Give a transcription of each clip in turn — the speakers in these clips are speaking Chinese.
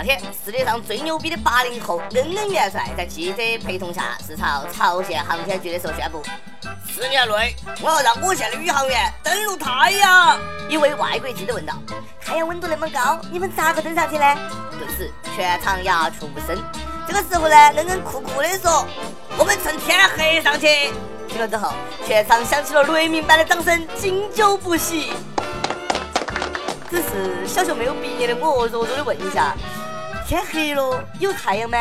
那天，世界上最牛逼的八零后恩恩元帅在记者陪同下，是朝朝鲜航天局的时候宣布：四年内，我要让我县的宇航员登陆太阳。一位外国记者问道：“太阳温度那么高，你们咋个登上去呢？”顿时，全场鸦雀无声。这个时候呢，恩恩酷酷的说：“我们趁天黑上去。”听了之后，全场响起了雷鸣般的掌声，经久不息。只是小学没有毕业的我，弱弱的问一下：天黑了有太阳吗？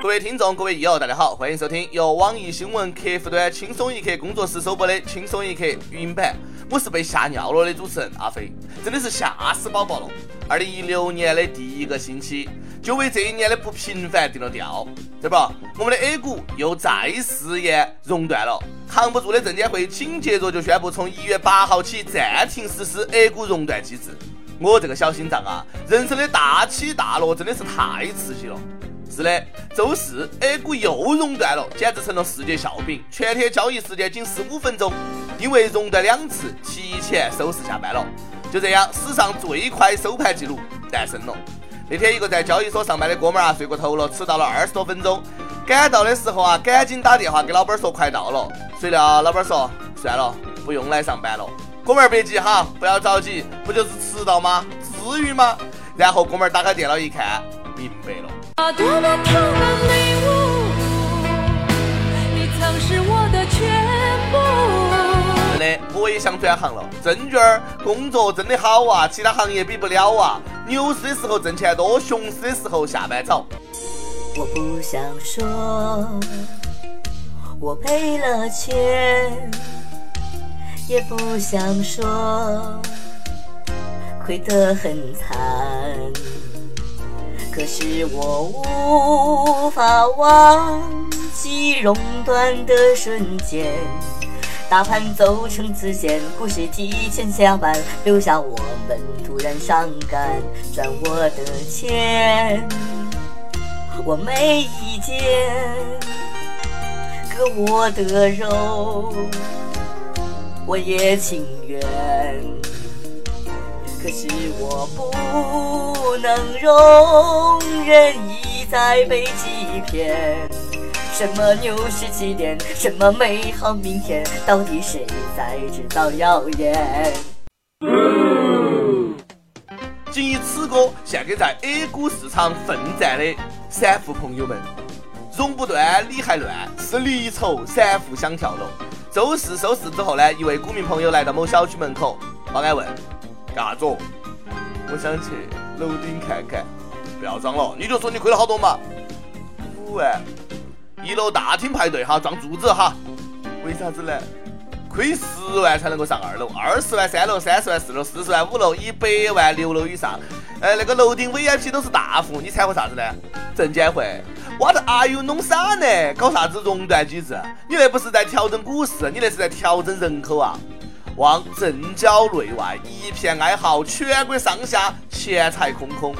各位听众，各位益友，大家好，欢迎收听由网易新闻客户端轻松一刻工作室首播的《轻松一刻》语音版。我是被吓尿了的主持人阿飞，真的是吓死宝宝了。二零一六年的第一个星期，就为这一年的不平凡定了调，对吧？我们的 A 股又再试验熔断了，扛不住的证监会紧接着就宣布从一月八号起暂停实施 A 股熔断机制。我这个小心脏啊，人生的大起大落真的是太刺激了。是的，周四 A 股又熔断了，简直成了世界笑柄。全天交易时间仅十五分钟，因为熔断两次，提前收市下班了。就这样，史上最快收盘记录诞生了。那天，一个在交易所上班的哥们儿啊，睡过头了，迟到了二十多分钟。赶到的时候啊，赶紧打电话给老板说快到了。谁料老板说算了，不用来上班了。哥们儿别急哈，不要着急，不就是迟到吗？至于吗？然后哥们儿打开电脑一看，明白了。多也想转行了。证券工作真的好啊，其他行业比不了啊。牛市的时候挣钱多，熊市的时候下班早。我不想说，我赔了钱，也不想说，亏得很惨。可是我无法忘记熔断的瞬间，大盘走成直线，股市提前下班，留下我们突然伤感，赚我的钱，我没意见，割我的肉，我也情愿。可是我不能容忍一再被欺骗，什么牛市起点，什么美好明天，到底谁在制造谣言？仅以此歌献给在 A 股市场奋战的散户朋友们，熔不断理还乱，是离愁散户想跳楼。周四收市之后呢，一位股民朋友来到某小区门口保安问。干啥子？我想去楼顶看看。不要装了，你就说你亏了好多嘛。五万。一楼大厅排队哈，撞柱子哈。为啥子呢？亏十万才能够上二楼，二十万三楼，三十万四楼，四十万五楼，一百万六楼以上。哎，那个楼顶 VIP 都是大户，你掺和啥子呢？证监会，What are you 弄啥呢？搞啥子熔断机制？你那不是在调整股市，你那是在调整人口啊！望镇郊内外一片哀嚎，全国上下钱财空空，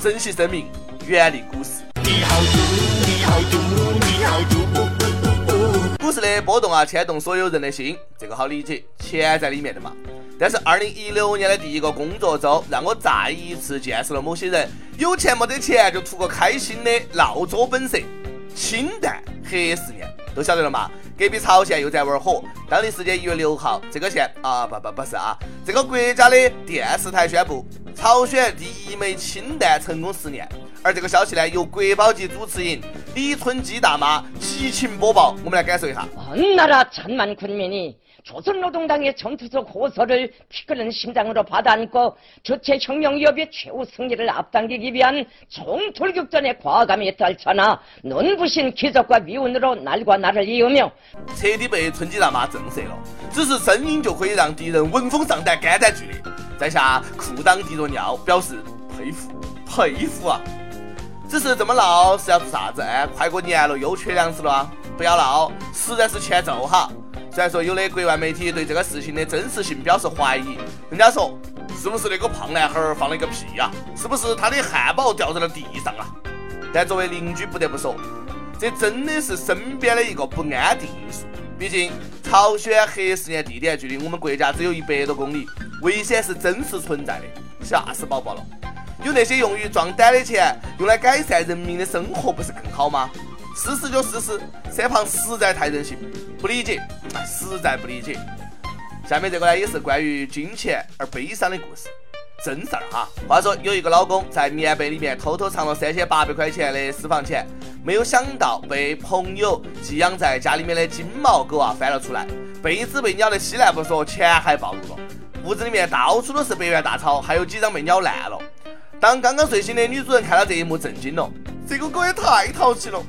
珍惜生命，远离股市。你好毒，你好股市的波动啊，牵动所有人的心，这个好理解，钱在里面的嘛。但是二零一六年的第一个工作周，让我再一次见识了某些人有钱没得钱就图个开心的闹作本色。氢弹核试验都晓得了嘛？隔壁朝鲜又在玩火。当地时间一月六号，这个县啊不不不是啊，这个国家的电视台宣布，朝鲜第一枚氢弹成功试验。而这个消息呢，由国宝级主持人李春姬大妈激情播报，我们来感受一下。나라천만군민이 조선노동당의 전투적 호소를 피 끓는 심장으로 받아안고 주체혁명기업의 최후 승리를 앞당기기 위한 총돌격전의 과감히 떨쳐나 눈부신 기적과 미운으로 날과 나를 이으며 彻底被春季大妈震慑了。只是声音就可以让敌人闻风丧胆，肝胆俱裂。在下苦当敌着尿，表示佩服佩服啊！ 只是这么闹是要做啥子？哎，快过年了又缺粮食了，不要闹，实在是欠揍哈虽然说有的国外媒体对这个事情的真实性表示怀疑，人家说是不是那个胖男孩放了一个屁呀？是不是他的汉堡掉在了地上啊？但作为邻居不得不说，这真的是身边的一个不安定因素。毕竟朝鲜核试验地点距离我们国家只有一百多公里，危险是真实存在的，吓死宝宝了。有那些用于壮胆的钱，用来改善人民的生活，不是更好吗？事实就事实，三胖实在太任性，不理解，实在不理解。下面这个呢，也是关于金钱而悲伤的故事。真事儿哈！话说有一个老公在棉被里面偷偷藏了三千八百块钱的私房钱，没有想到被朋友寄养在家里面的金毛狗啊翻了出来，被子被咬得稀烂不说，钱还暴露了。屋子里面到处都是百元大钞，还有几张被咬烂了。当刚刚睡醒的女主人看到这一幕，震惊了。这个狗也太淘气了！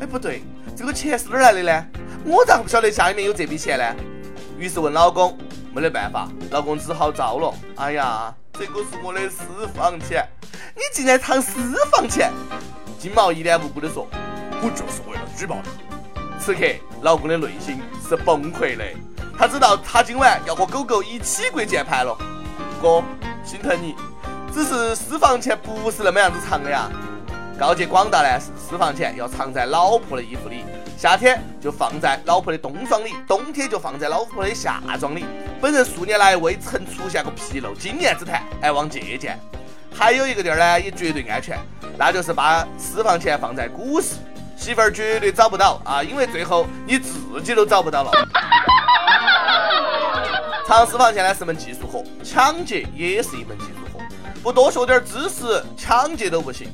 哎，不对，这个钱是哪儿来的呢？我咋不晓得家里面有这笔钱呢？于是问老公，没得办法，老公只好招了。哎呀！这个是我的私房钱，你竟然藏私房钱！金毛一脸无辜地说：“我就是为了举报他。”此刻，老公的内心是崩溃的，他知道他今晚要和狗狗一起跪键盘了。哥，心疼你，只是私房钱不是那么样子藏的呀。告诫广大男士，私房钱要藏在老婆的衣服里。夏天就放在老婆的冬装里，冬天就放在老婆的夏装里。本人数年来未曾出现过纰漏，经验之谈，还望借鉴。还有一个地儿呢，也绝对安全，那就是把私房钱放在股市，媳妇儿绝对找不到啊，因为最后你自己都找不到了。藏私房钱呢是门技术活，抢劫也是一门技术活，不多学点知识，抢劫都不行。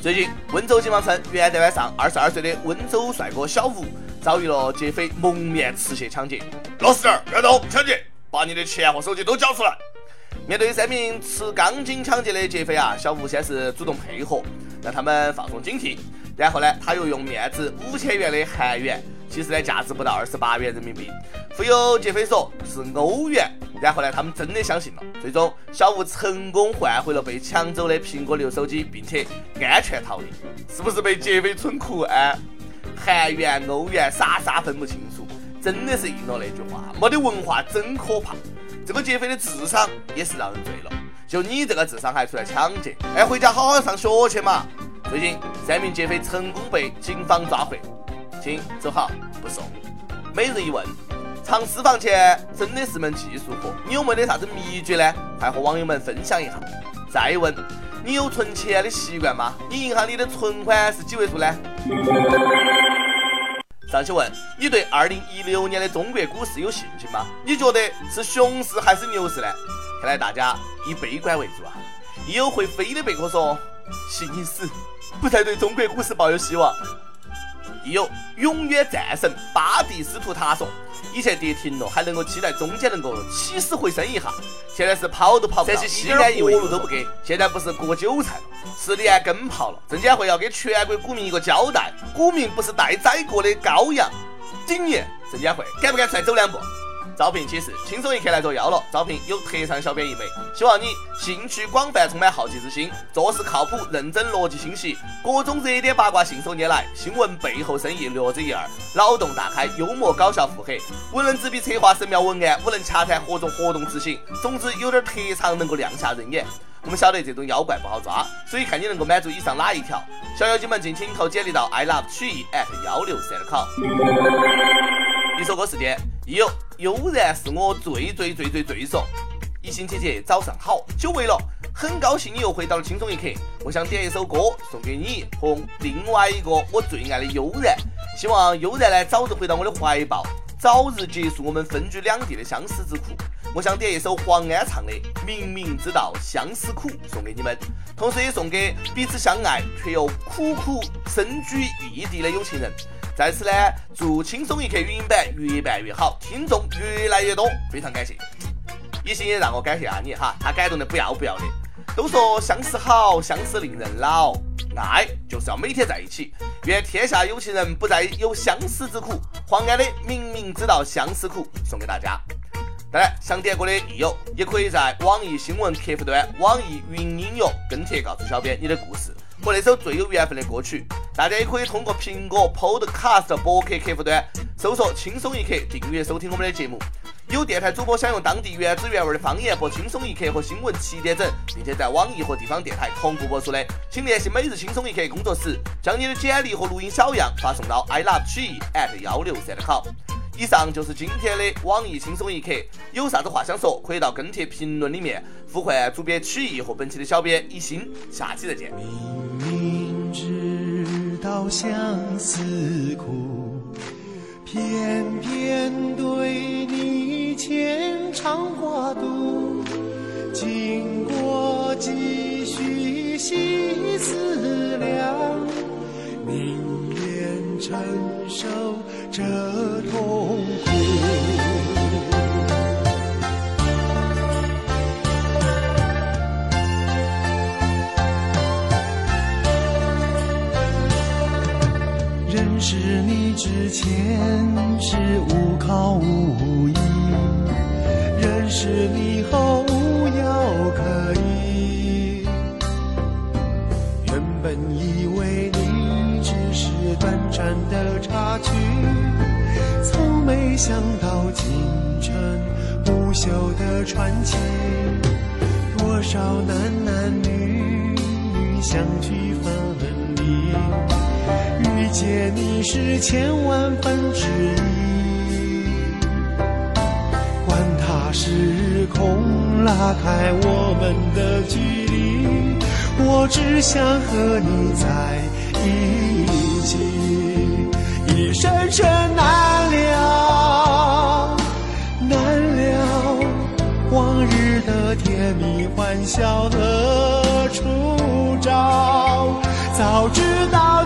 最近，温州警方称，元旦晚上，二十二岁的温州帅哥小吴遭遇了劫匪蒙面持械抢劫。老实点，别动，抢劫，把你的钱和手机都交出来。面对三名持钢筋抢劫的劫匪啊，小吴先是主动配合，让他们放松警惕。然后呢，他又用面值五千元的韩元，其实呢价值不到二十八元人民币，忽悠劫匪说是欧元。然后呢，他们真的相信了。最终，小吴成功换回了被抢走的苹果六手机，并且安全逃离。是不是被劫匪蠢哭啊？韩元、欧元，啥啥分不清楚，真的是应了那句话：没得文化真可怕。这个劫匪的智商也是让人醉了。就你这个智商还出来抢劫？哎，回家好好上学去嘛！最近，三名劫匪成功被警方抓获，请走好，不送。每日一问。藏私房钱真的是门技术活，你有没得啥子秘诀呢？快和网友们分享一下。再问，你有存钱的习惯吗？你银行里的存款是几位数呢？上期问，你对二零一六年的中国股市有信心吗？你觉得是熊市还是牛市呢？看来大家以悲观为主啊。亦有会飞的贝壳说，信死，不再对中国股市抱有希望。亦有永远战神巴蒂斯图塔说。以前跌停了，还能够期待中间能够起死回生一下，现在是跑都跑不到，一点活路都不给。现在不是割韭菜了，是连根刨了。证监会要给全国股民一个交代，股民不是待宰过的羔羊。今年证监会敢不敢出来走两步？招聘启事，轻松一刻来作妖了。招聘有特长小编一枚，希望你兴趣广泛，充满好奇之心，做事靠谱、认真、逻辑清晰，各种热点八卦信手拈来，新闻背后深意略知一二，脑洞大开，幽默搞笑腹黑，无能执笔策划神妙文案，无能洽谈合作活动执行，总之有点特长能够亮瞎人眼。我们晓得这种妖怪不好抓，所以看你能够满足以上哪一条。小妖精们敬请投简历到 i love 曲艺 at 幺六三 com。一首歌时间，有悠然是我最最最最最说。一心姐姐早上好，久违了，很高兴你又回到了轻松一刻。我想点一首歌送给你和另外一个我最爱的悠然，希望悠然呢早日回到我的怀抱，早日结束我们分居两地的相思之苦。我想点一首黄安唱的《明明知道相思苦》送给你们，同时也送给彼此相爱却又苦苦身居异地的有情人。在此呢，祝轻松一刻语音版越办越好，听众越来越多，非常感谢。一心也让我感谢下你哈，他感动的不要不要的。都说相思好，相思令人老，爱就是要每天在一起。愿天下有情人不再有相思之苦。黄安的明明知道相思苦，送给大家。当然，想点歌的益友也可以在网易新闻客户端、网易云音乐跟帖告诉小编你的故事。和那首最有缘分的歌曲，大家也可以通过苹果 Podcast 博客客户端搜索“轻松一刻”，订阅收听我们的节目。有电台主播想用当地原汁原味的方言播《轻松一刻》和新闻七点整，并且在网易和地方电台同步播出的，请联系每日轻松一刻工作室，将你的简历和录音小样发送到 i love 曲艺 at 幺六三 com。以上就是今天的网易轻松一刻，有啥子话想说，可以到跟帖评论里面呼唤主编曲艺和本期的小编一心，下期再见。明明知道相思苦，偏偏对你牵肠挂肚，经过几许细思量，宁愿承受这痛苦。前是无靠无依，认识你后无药可医。原本以为你只是短暂的插曲，从没想到竟成不朽的传奇。多少男男女女相聚分离。遇见你是千万分之一，管他时空拉开我们的距离，我只想和你在一起，一生生难了，难了，往日的甜蜜欢笑和初照，早知道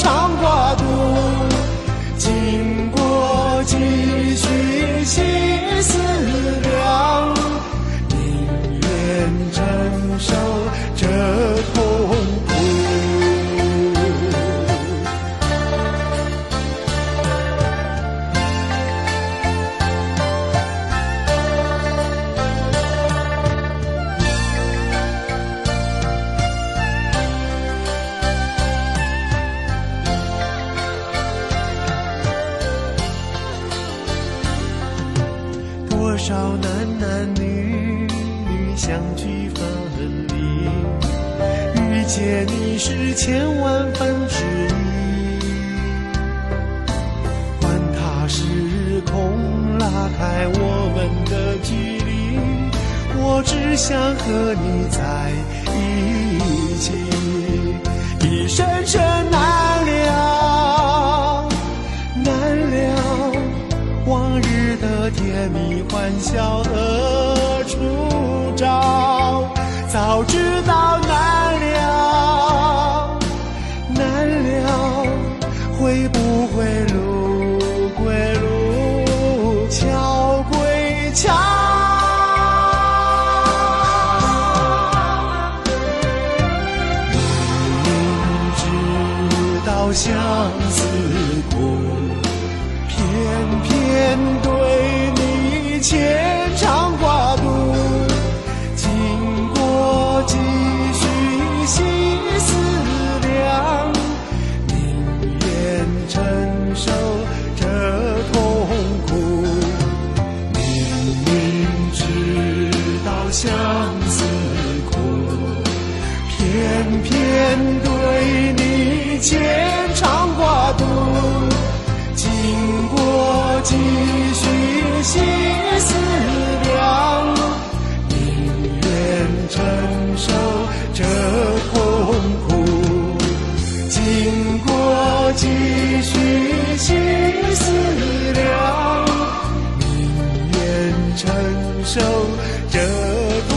牵肠挂肚。经过几许心千万分之一。管他时空拉开我们的距离，我只想和你在一起，一生生相思苦。偏偏对你牵肠挂肚，经过几许细思量，宁愿承受这痛苦。明明知道相思苦，偏偏对你牵几许细思量，宁愿承受这痛苦。经过几许细思量，宁愿承受这痛